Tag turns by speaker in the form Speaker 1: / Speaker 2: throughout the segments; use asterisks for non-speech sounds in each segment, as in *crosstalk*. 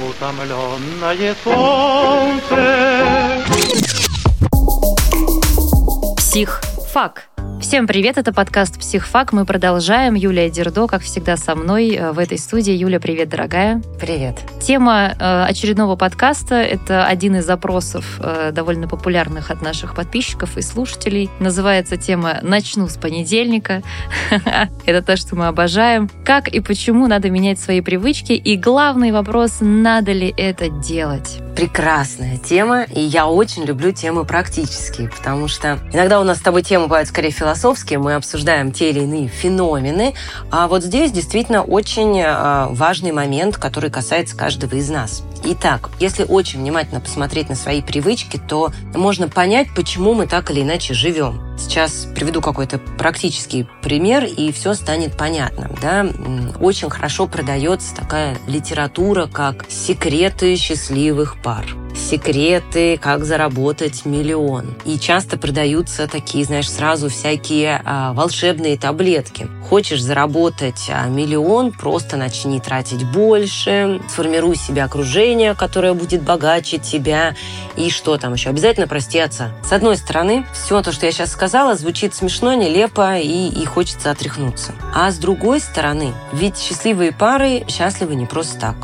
Speaker 1: утомленное солнце.
Speaker 2: Психфак. Всем привет, это подкаст «Психфак». Мы продолжаем. Юлия Дердо, как всегда, со мной э, в этой студии. Юля, привет, дорогая.
Speaker 3: Привет.
Speaker 2: Тема э, очередного подкаста — это один из запросов, э, довольно популярных от наших подписчиков и слушателей. Называется тема «Начну с понедельника». *laughs* Это то, что мы обожаем. Как и почему надо менять свои привычки? И главный вопрос — надо ли это делать?
Speaker 3: Прекрасная тема, и я очень люблю темы практические, потому что иногда у нас с тобой темы бывают скорее философские, мы обсуждаем те или иные феномены, а вот здесь действительно очень э, важный момент, который касается каждого из нас. Итак, если очень внимательно посмотреть на свои привычки, то можно понять, почему мы так или иначе живем. Сейчас приведу какой-то практический пример, и все станет понятным. Да? Очень хорошо продается такая литература, как «Секреты счастливых пар» секреты, как заработать миллион. И часто продаются такие, знаешь, сразу всякие а, волшебные таблетки. Хочешь заработать а, миллион, просто начни тратить больше, сформируй себе окружение, которое будет богаче тебя. И что там еще? Обязательно прости. С одной стороны, все то, что я сейчас сказала, звучит смешно, нелепо и, и хочется отряхнуться. А с другой стороны, ведь счастливые пары счастливы не просто так.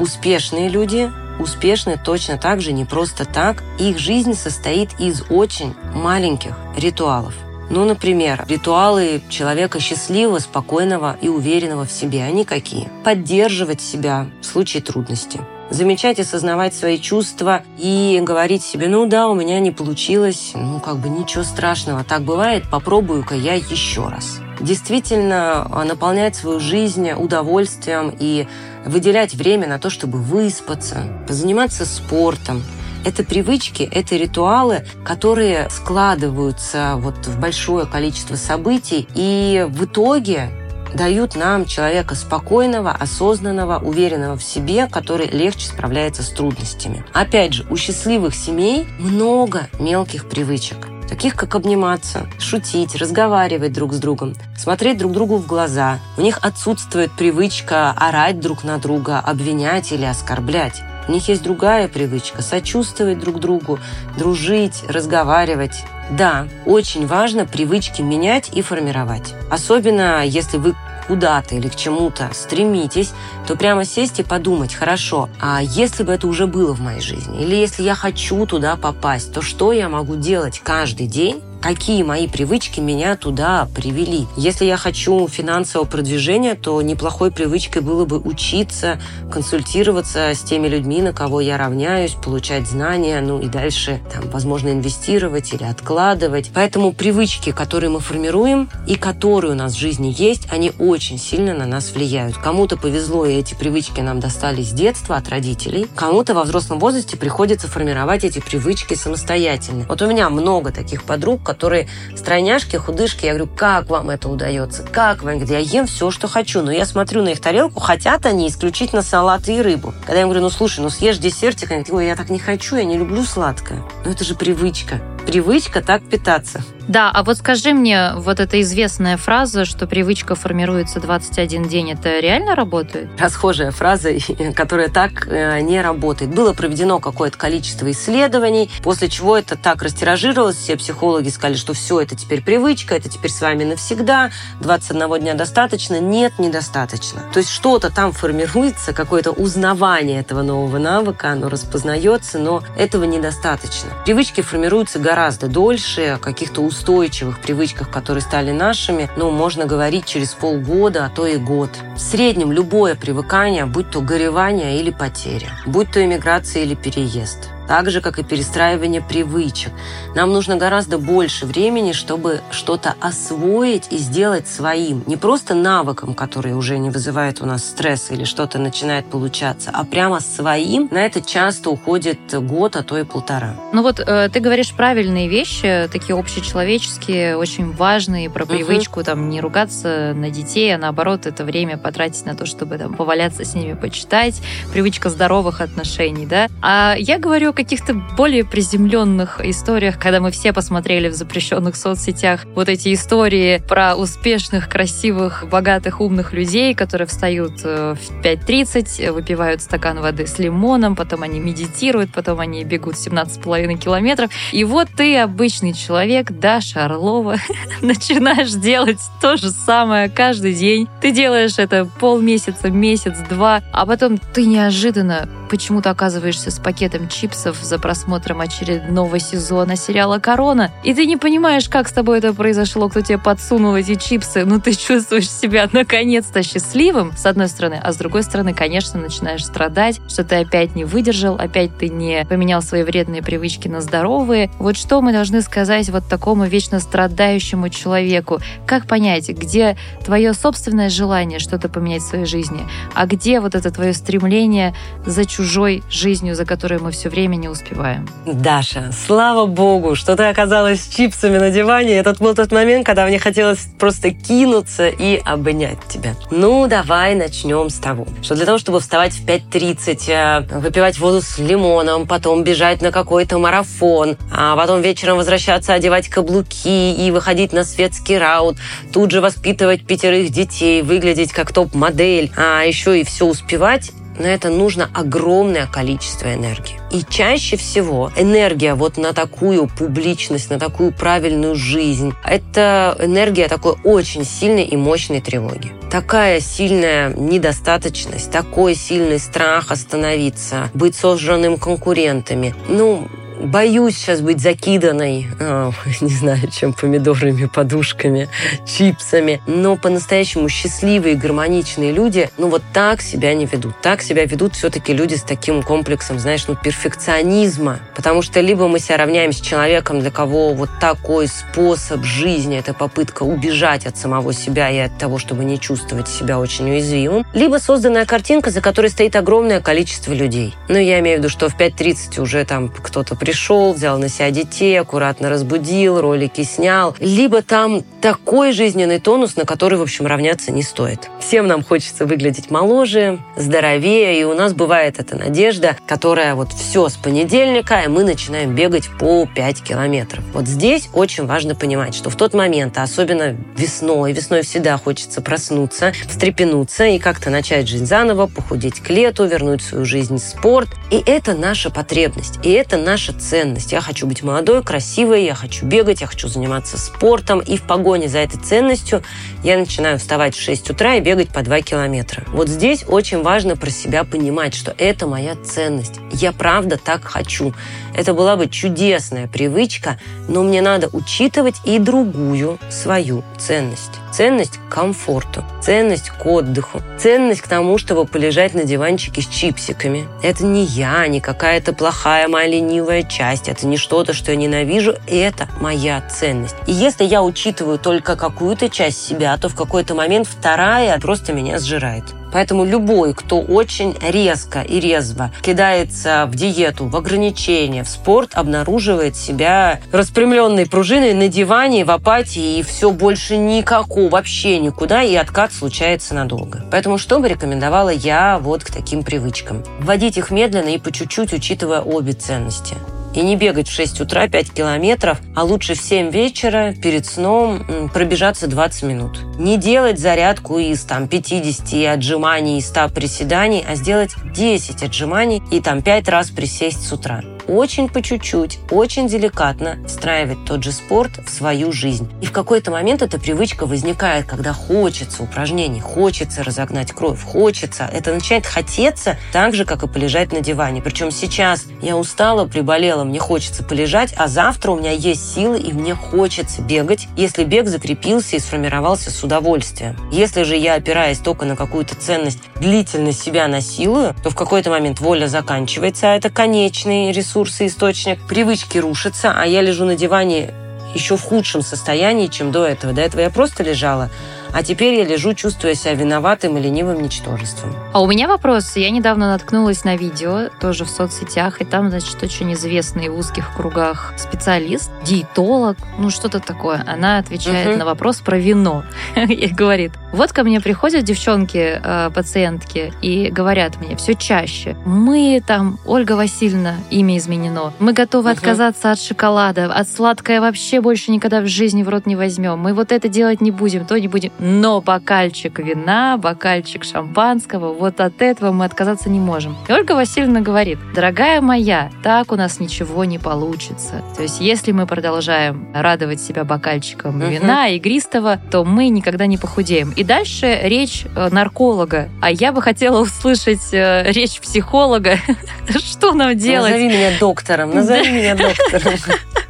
Speaker 3: Успешные люди успешны точно так же не просто так. Их жизнь состоит из очень маленьких ритуалов. Ну, например, ритуалы человека счастливого, спокойного и уверенного в себе. Они какие? Поддерживать себя в случае трудности. Замечать и осознавать свои чувства и говорить себе, ну да, у меня не получилось, ну как бы ничего страшного, так бывает, попробую-ка я еще раз. Действительно наполнять свою жизнь удовольствием и выделять время на то, чтобы выспаться, позаниматься спортом. Это привычки, это ритуалы, которые складываются вот в большое количество событий и в итоге дают нам человека спокойного, осознанного, уверенного в себе, который легче справляется с трудностями. Опять же, у счастливых семей много мелких привычек таких как обниматься, шутить, разговаривать друг с другом, смотреть друг другу в глаза. У них отсутствует привычка орать друг на друга, обвинять или оскорблять. У них есть другая привычка – сочувствовать друг другу, дружить, разговаривать. Да, очень важно привычки менять и формировать. Особенно, если вы куда-то или к чему-то стремитесь, то прямо сесть и подумать, хорошо, а если бы это уже было в моей жизни, или если я хочу туда попасть, то что я могу делать каждый день, какие мои привычки меня туда привели. Если я хочу финансового продвижения, то неплохой привычкой было бы учиться, консультироваться с теми людьми, на кого я равняюсь, получать знания, ну и дальше, там, возможно, инвестировать или откладывать. Поэтому привычки, которые мы формируем и которые у нас в жизни есть, они очень сильно на нас влияют. Кому-то повезло, и эти привычки нам достались с детства от родителей. Кому-то во взрослом возрасте приходится формировать эти привычки самостоятельно. Вот у меня много таких подруг, которые стройняшки, худышки. Я говорю, как вам это удается? Как вам? Я ем все, что хочу, но я смотрю на их тарелку, хотят они исключительно салаты и рыбу. Когда я им говорю, ну слушай, ну съешь десертик, они говорят, ой, я так не хочу, я не люблю сладкое. Но это же привычка. Привычка так питаться.
Speaker 2: Да, а вот скажи мне, вот эта известная фраза, что привычка формируется 21 день, это реально работает?
Speaker 3: Расхожая фраза, *laughs* которая так э, не работает. Было проведено какое-то количество исследований, после чего это так растиражировалось, все психологи сказали, что все, это теперь привычка, это теперь с вами навсегда, 21 дня достаточно. Нет, недостаточно. То есть что-то там формируется, какое-то узнавание этого нового навыка, оно распознается, но этого недостаточно. Привычки формируются гораздо дольше, каких-то устойчивых привычках, которые стали нашими, ну, можно говорить через полгода, а то и год. В среднем любое привыкание, будь то горевание или потеря, будь то иммиграция или переезд – так же, как и перестраивание привычек. Нам нужно гораздо больше времени, чтобы что-то освоить и сделать своим. Не просто навыком, который уже не вызывает у нас стресс или что-то начинает получаться, а прямо своим. На это часто уходит год, а то и полтора.
Speaker 2: Ну вот э, ты говоришь правильные вещи, такие общечеловеческие, очень важные, про привычку угу. там не ругаться на детей, а наоборот это время потратить на то, чтобы там поваляться с ними, почитать. Привычка здоровых отношений, да. А я говорю каких-то более приземленных историях, когда мы все посмотрели в запрещенных соцсетях вот эти истории про успешных, красивых, богатых, умных людей, которые встают э, в 5.30, выпивают стакан воды с лимоном, потом они медитируют, потом они бегут 17,5 километров. И вот ты, обычный человек, Даша Орлова, *laughs* начинаешь делать то же самое каждый день. Ты делаешь это полмесяца, месяц, два, а потом ты неожиданно почему-то оказываешься с пакетом чипсов за просмотром очередного сезона сериала «Корона», и ты не понимаешь, как с тобой это произошло, кто тебе подсунул эти чипсы, но ты чувствуешь себя наконец-то счастливым, с одной стороны, а с другой стороны, конечно, начинаешь страдать, что ты опять не выдержал, опять ты не поменял свои вредные привычки на здоровые. Вот что мы должны сказать вот такому вечно страдающему человеку? Как понять, где твое собственное желание что-то поменять в своей жизни, а где вот это твое стремление за чужой жизнью, за которой мы все время не успеваем.
Speaker 3: Даша, слава богу, что ты оказалась с чипсами на диване. Этот был тот момент, когда мне хотелось просто кинуться и обнять тебя. Ну, давай начнем с того, что для того, чтобы вставать в 5.30, э, выпивать воду с лимоном, потом бежать на какой-то марафон, а потом вечером возвращаться, одевать каблуки и выходить на светский раут, тут же воспитывать пятерых детей, выглядеть как топ-модель, а еще и все успевать, на это нужно огромное количество энергии. И чаще всего энергия вот на такую публичность, на такую правильную жизнь, это энергия такой очень сильной и мощной тревоги. Такая сильная недостаточность, такой сильный страх остановиться, быть сожранным конкурентами. Ну, боюсь сейчас быть закиданной, э, *laughs* не знаю, чем помидорами, подушками, чипсами. Но по-настоящему счастливые, гармоничные люди, ну вот так себя не ведут. Так себя ведут все-таки люди с таким комплексом, знаешь, ну перфекционизма. Потому что либо мы себя равняем с человеком, для кого вот такой способ жизни, это попытка убежать от самого себя и от того, чтобы не чувствовать себя очень уязвимым, либо созданная картинка, за которой стоит огромное количество людей. Ну, я имею в виду, что в 5.30 уже там кто-то пришел, взял на себя детей, аккуратно разбудил, ролики снял. Либо там такой жизненный тонус, на который, в общем, равняться не стоит. Всем нам хочется выглядеть моложе, здоровее, и у нас бывает эта надежда, которая вот все с понедельника, и мы начинаем бегать по 5 километров. Вот здесь очень важно понимать, что в тот момент, а особенно весной, весной всегда хочется проснуться, встрепенуться и как-то начать жизнь заново, похудеть к лету, вернуть свою жизнь спорт. И это наша потребность, и это наша ценность. Я хочу быть молодой, красивой, я хочу бегать, я хочу заниматься спортом. И в погоне за этой ценностью я начинаю вставать в 6 утра и бегать по 2 километра. Вот здесь очень важно про себя понимать, что это моя ценность. Я правда так хочу. Это была бы чудесная привычка, но мне надо учитывать и другую свою ценность. Ценность к комфорту, ценность к отдыху, ценность к тому, чтобы полежать на диванчике с чипсиками. Это не я, не какая-то плохая моя ленивая часть, это не что-то, что я ненавижу, это моя ценность. И если я учитываю только какую-то часть себя, то в какой-то момент вторая просто меня сжирает. Поэтому любой, кто очень резко и резво кидается в диету, в ограничения, в спорт, обнаруживает себя распрямленной пружиной на диване, в апатии, и все больше никакого, вообще никуда, и откат случается надолго. Поэтому что бы рекомендовала я вот к таким привычкам? Вводить их медленно и по чуть-чуть, учитывая обе ценности и не бегать в 6 утра 5 километров, а лучше в 7 вечера перед сном пробежаться 20 минут. Не делать зарядку из там 50 отжиманий и 100 приседаний, а сделать 10 отжиманий и там 5 раз присесть с утра очень по чуть-чуть, очень деликатно встраивать тот же спорт в свою жизнь. И в какой-то момент эта привычка возникает, когда хочется упражнений, хочется разогнать кровь, хочется. Это начинает хотеться так же, как и полежать на диване. Причем сейчас я устала, приболела, мне хочется полежать, а завтра у меня есть силы и мне хочется бегать, если бег закрепился и сформировался с удовольствием. Если же я опираюсь только на какую-то ценность, длительно себя насилую, то в какой-то момент воля заканчивается, а это конечный ресурс ресурс и источник, привычки рушатся, а я лежу на диване еще в худшем состоянии, чем до этого. До этого я просто лежала, А теперь я лежу, чувствуя себя виноватым и ленивым ничтожеством.
Speaker 2: А у меня вопрос. Я недавно наткнулась на видео, тоже в соцсетях, и там, значит, очень известный в узких кругах специалист, диетолог, ну что-то такое. Она отвечает угу. на вопрос про вино *laughs* и говорит, вот ко мне приходят девчонки, э, пациентки, и говорят мне все чаще, мы там, Ольга Васильевна, имя изменено, мы готовы угу. отказаться от шоколада, от сладкое вообще больше никогда в жизни в рот не возьмем, мы вот это делать не будем, то не будем, но бокальчик вина, бокальчик шампанского, вот от этого мы отказаться не можем. И Ольга Васильевна говорит, дорогая моя, так у нас ничего не получится. То есть если мы продолжаем радовать себя бокальчиком угу. вина игристого, то мы никогда не похудеем. И дальше речь э, нарколога. А я бы хотела услышать э, речь психолога. *laughs* Что нам делать?
Speaker 3: Назови меня доктором, назови меня доктором. *laughs*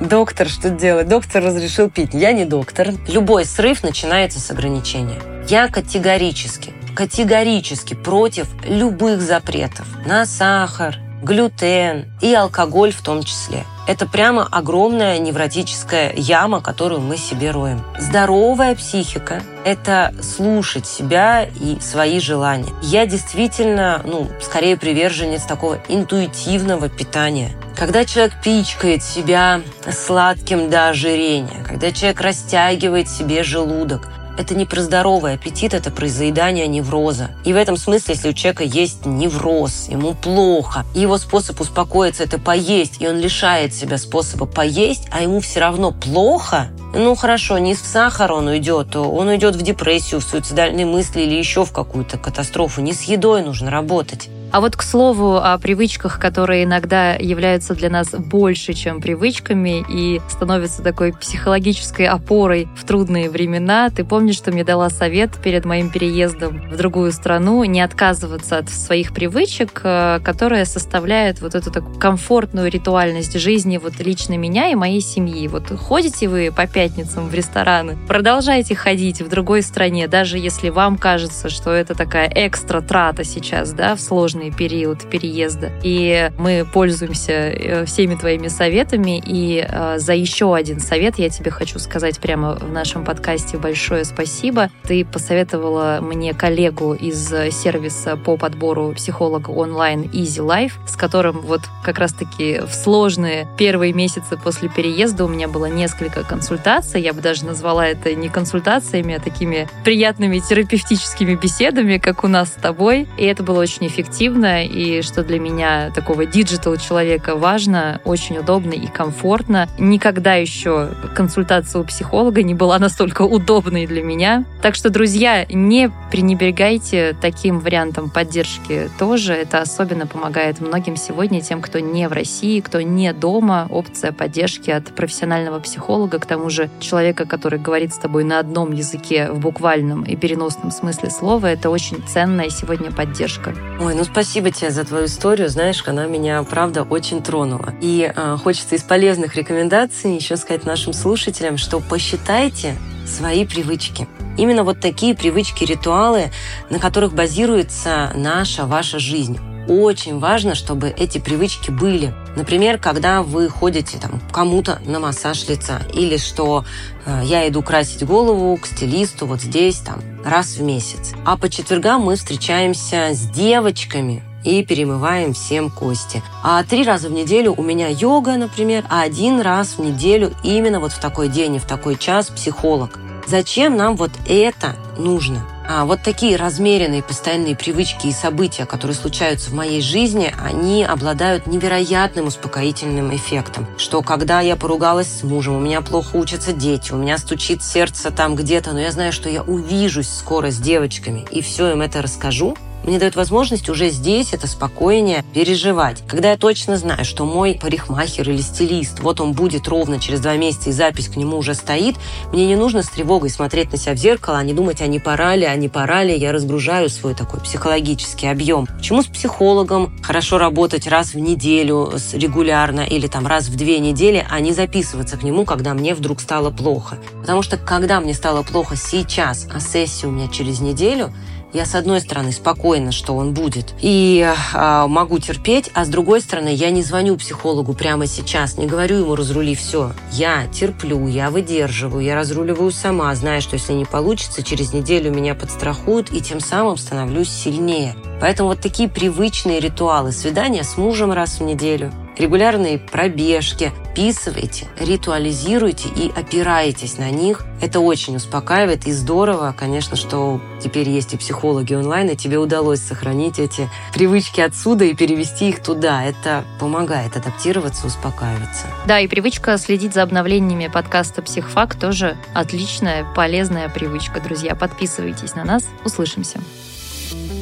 Speaker 3: Доктор что делать? Доктор разрешил пить. Я не доктор. Любой срыв начинается с ограничения. Я категорически, категорически против любых запретов на сахар, глютен и алкоголь в том числе. Это прямо огромная невротическая яма, которую мы себе роем. Здоровая психика – это слушать себя и свои желания. Я действительно, ну, скорее приверженец такого интуитивного питания. Когда человек пичкает себя сладким до ожирения, когда человек растягивает себе желудок, это не про здоровый аппетит, это про заедание невроза. И в этом смысле, если у человека есть невроз, ему плохо, и его способ успокоиться – это поесть, и он лишает себя способа поесть, а ему все равно плохо, ну хорошо, не в сахар он уйдет, он уйдет в депрессию, в суицидальные мысли или еще в какую-то катастрофу. Не с едой нужно работать.
Speaker 2: А вот к слову о привычках, которые иногда являются для нас больше, чем привычками, и становятся такой психологической опорой в трудные времена. Ты помнишь, что мне дала совет перед моим переездом в другую страну не отказываться от своих привычек, э, которые составляют вот эту такую комфортную ритуальность жизни вот лично меня и моей семьи. Вот ходите вы по пятницам в рестораны, продолжайте ходить в другой стране, даже если вам кажется, что это такая экстра трата сейчас, да, в сложной сложный период переезда. И мы пользуемся э, всеми твоими советами. И э, за еще один совет я тебе хочу сказать прямо в нашем подкасте большое спасибо. Ты посоветовала мне коллегу из сервиса по подбору психолога онлайн Easy Life, с которым вот как раз-таки в сложные первые месяцы после переезда у меня было несколько консультаций. Я бы даже назвала это не консультациями, а такими приятными терапевтическими беседами, как у нас с тобой. И это было очень эффективно эффективно, и что для меня, такого digital человека, важно, очень удобно и комфортно. Никогда еще консультация у психолога не была *laughs* настолько удобной для меня. Так что, друзья, не пренебрегайте таким вариантом поддержки тоже. Это особенно помогает многим сегодня, тем, кто не в России, кто не дома. Опция поддержки от профессионального психолога, к тому же человека, который говорит с тобой на одном языке в буквальном и переносном смысле слова, это очень ценная сегодня поддержка.
Speaker 3: Ой, ну спасибо тебе за твою историю. Знаешь, она меня, правда, очень тронула. И э, хочется из полезных рекомендаций еще сказать нашим слушателям, что посчитайте свои привычки. Именно вот такие привычки, ритуалы, на которых базируется наша, ваша жизнь очень важно, чтобы эти привычки были. Например, когда вы ходите там, кому-то на массаж лица, или что э, я иду красить голову к стилисту вот здесь, там, раз в месяц. А по четвергам мы встречаемся с девочками, и перемываем всем кости. А три раза в неделю у меня йога, например, а один раз в неделю именно вот в такой день и в такой час психолог. Зачем нам вот это нужно? А вот такие размеренные постоянные привычки и события, которые случаются в моей жизни, они обладают невероятным успокоительным эффектом. Что когда я поругалась с мужем, у меня плохо учатся дети, у меня стучит сердце там где-то, но я знаю, что я увижусь скоро с девочками и все им это расскажу, мне дает возможность уже здесь это спокойнее переживать. Когда я точно знаю, что мой парикмахер или стилист, вот он будет ровно через два месяца, и запись к нему уже стоит, мне не нужно с тревогой смотреть на себя в зеркало, а не думать, а не пора ли, а не пора ли. Я разгружаю свой такой психологический объем. Почему с психологом хорошо работать раз в неделю регулярно или там раз в две недели, а не записываться к нему, когда мне вдруг стало плохо? Потому что когда мне стало плохо сейчас, а сессия у меня через неделю, я с одной стороны спокойна, что он будет, и э, могу терпеть, а с другой стороны я не звоню психологу прямо сейчас, не говорю ему разрули все. Я терплю, я выдерживаю, я разруливаю сама, зная, что если не получится, через неделю меня подстрахуют и тем самым становлюсь сильнее. Поэтому вот такие привычные ритуалы свидания с мужем раз в неделю, регулярные пробежки, описывайте, ритуализируйте и опираетесь на них. Это очень успокаивает и здорово, конечно, что теперь есть и психологи онлайн, и тебе удалось сохранить эти привычки отсюда и перевести их туда. Это помогает адаптироваться, успокаиваться.
Speaker 2: Да, и привычка следить за обновлениями подкаста «Психфак» тоже отличная, полезная привычка. Друзья, подписывайтесь на нас. Услышимся.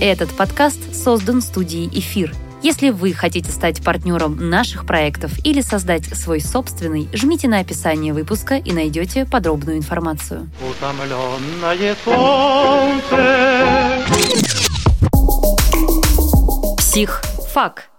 Speaker 2: Этот подкаст создан студией «Эфир». Если вы хотите стать партнером наших проектов или создать свой собственный, жмите на описание выпуска и найдете подробную информацию. Псих. Фак.